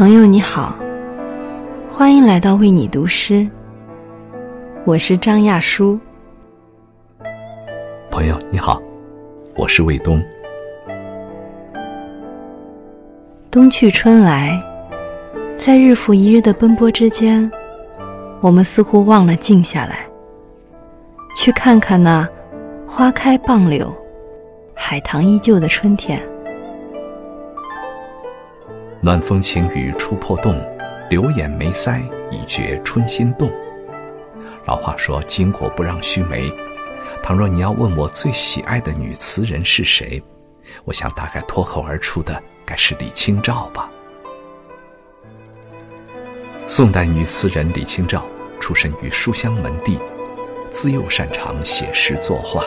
朋友你好，欢迎来到为你读诗。我是张亚书。朋友你好，我是卫东。冬去春来，在日复一日的奔波之间，我们似乎忘了静下来，去看看那花开傍柳、海棠依旧的春天。暖风轻雨初破洞，柳眼眉腮已觉春心动。老话说：“巾帼不让须眉。”倘若你要问我最喜爱的女词人是谁，我想大概脱口而出的该是李清照吧。宋代女词人李清照出身于书香门第，自幼擅长写诗作画，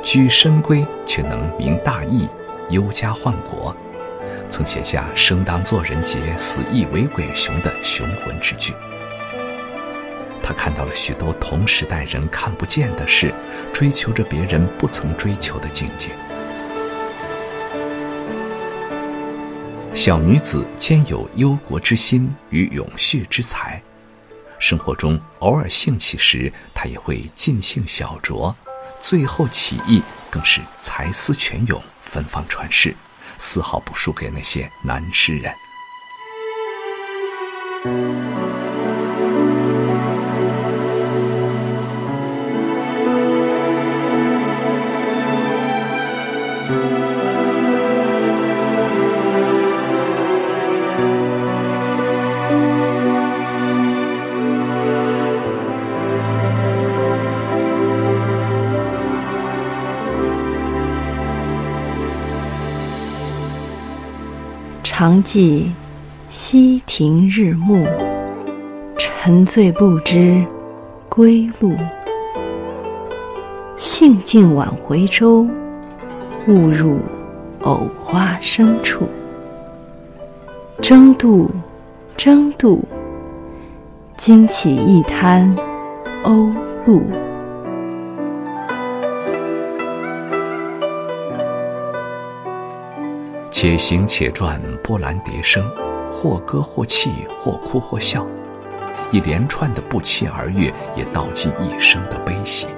居深闺却能明大义，忧家患国。曾写下“生当作人杰，死亦为鬼雄”的雄浑之句。他看到了许多同时代人看不见的事，追求着别人不曾追求的境界。小女子兼有忧国之心与永续之才，生活中偶尔兴起时，她也会尽兴小酌；最后起义，更是才思泉涌，芬芳传世。丝毫不输给那些男诗人。常记溪亭日暮，沉醉不知归路。兴尽晚回舟，误入藕花深处。争渡，争渡，惊起一滩鸥鹭。且行且转，波澜迭生，或歌或泣，或哭或笑，一连串的不期而遇，也道尽一生的悲喜。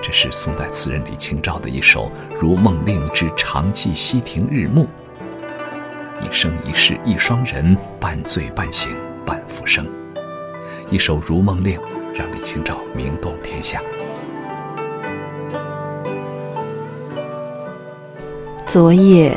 这是宋代词人李清照的一首《如梦令之长记溪亭日暮》。一生一世一双人，半醉半醒半复生。一首《如梦令》让李清照名动天下。昨夜。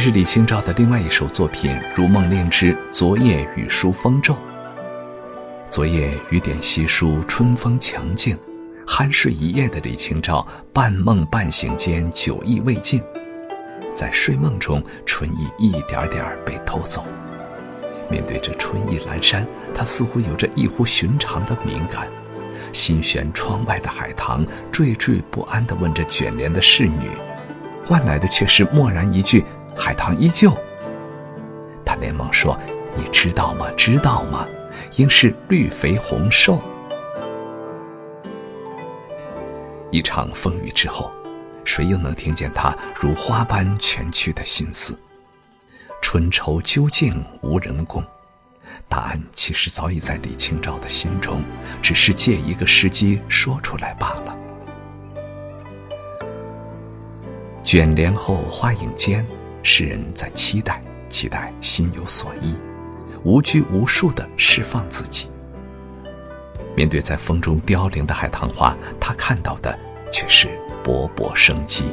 这是李清照的另外一首作品《如梦令之昨夜雨疏风骤》。昨夜雨点稀疏，春风强劲，酣睡一夜的李清照，半梦半醒间，酒意未尽，在睡梦中，春意一点点被偷走。面对这春意阑珊，他似乎有着异乎寻常的敏感，心悬窗外的海棠，惴惴不安地问着卷帘的侍女，换来的却是漠然一句。海棠依旧。他连忙说：“你知道吗？知道吗？应是绿肥红瘦。”一场风雨之后，谁又能听见他如花般蜷曲的心思？春愁究竟无人共？答案其实早已在李清照的心中，只是借一个时机说出来罢了。卷帘后花影间，诗人在期待，期待心有所依，无拘无束地释放自己。面对在风中凋零的海棠花，他看到的却是勃勃生机。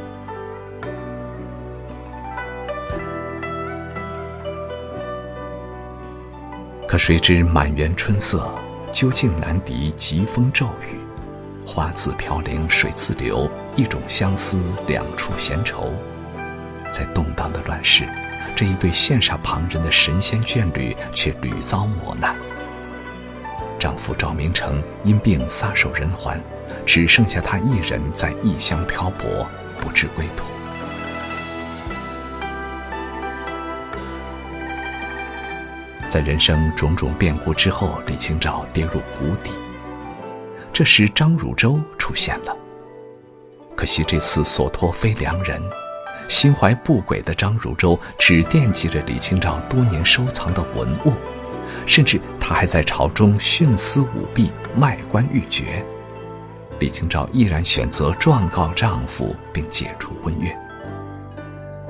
可谁知满园春色，究竟难敌疾风骤雨。花自飘零水自流，一种相思，两处闲愁。在动荡的乱世，这一对羡煞旁人的神仙眷侣却屡遭磨难。丈夫赵明诚因病撒手人寰，只剩下她一人在异乡漂泊，不知归途。在人生种种变故之后，李清照跌入谷底。这时，张汝舟出现了。可惜这次所托非良人，心怀不轨的张汝舟只惦记着李清照多年收藏的文物，甚至他还在朝中徇私舞弊、卖官鬻爵。李清照毅然选择状告丈夫，并解除婚约。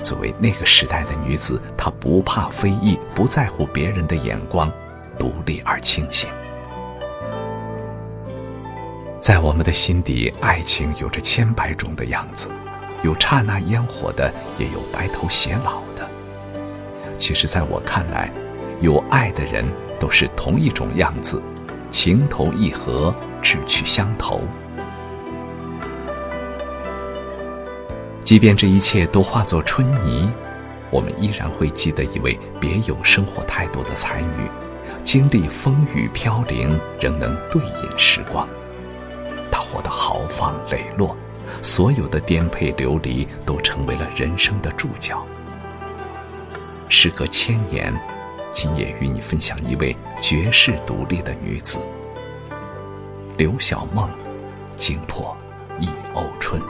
作为那个时代的女子，她不怕非议，不在乎别人的眼光，独立而清醒。在我们的心底，爱情有着千百种的样子，有刹那烟火的，也有白头偕老的。其实，在我看来，有爱的人都是同一种样子，情投意合，志趣相投。即便这一切都化作春泥，我们依然会记得一位别有生活态度的才女，经历风雨飘零，仍能对饮时光。她活得豪放磊落，所有的颠沛流离都成为了人生的注脚。时隔千年，今夜与你分享一位绝世独立的女子——刘晓梦，惊破一欧春。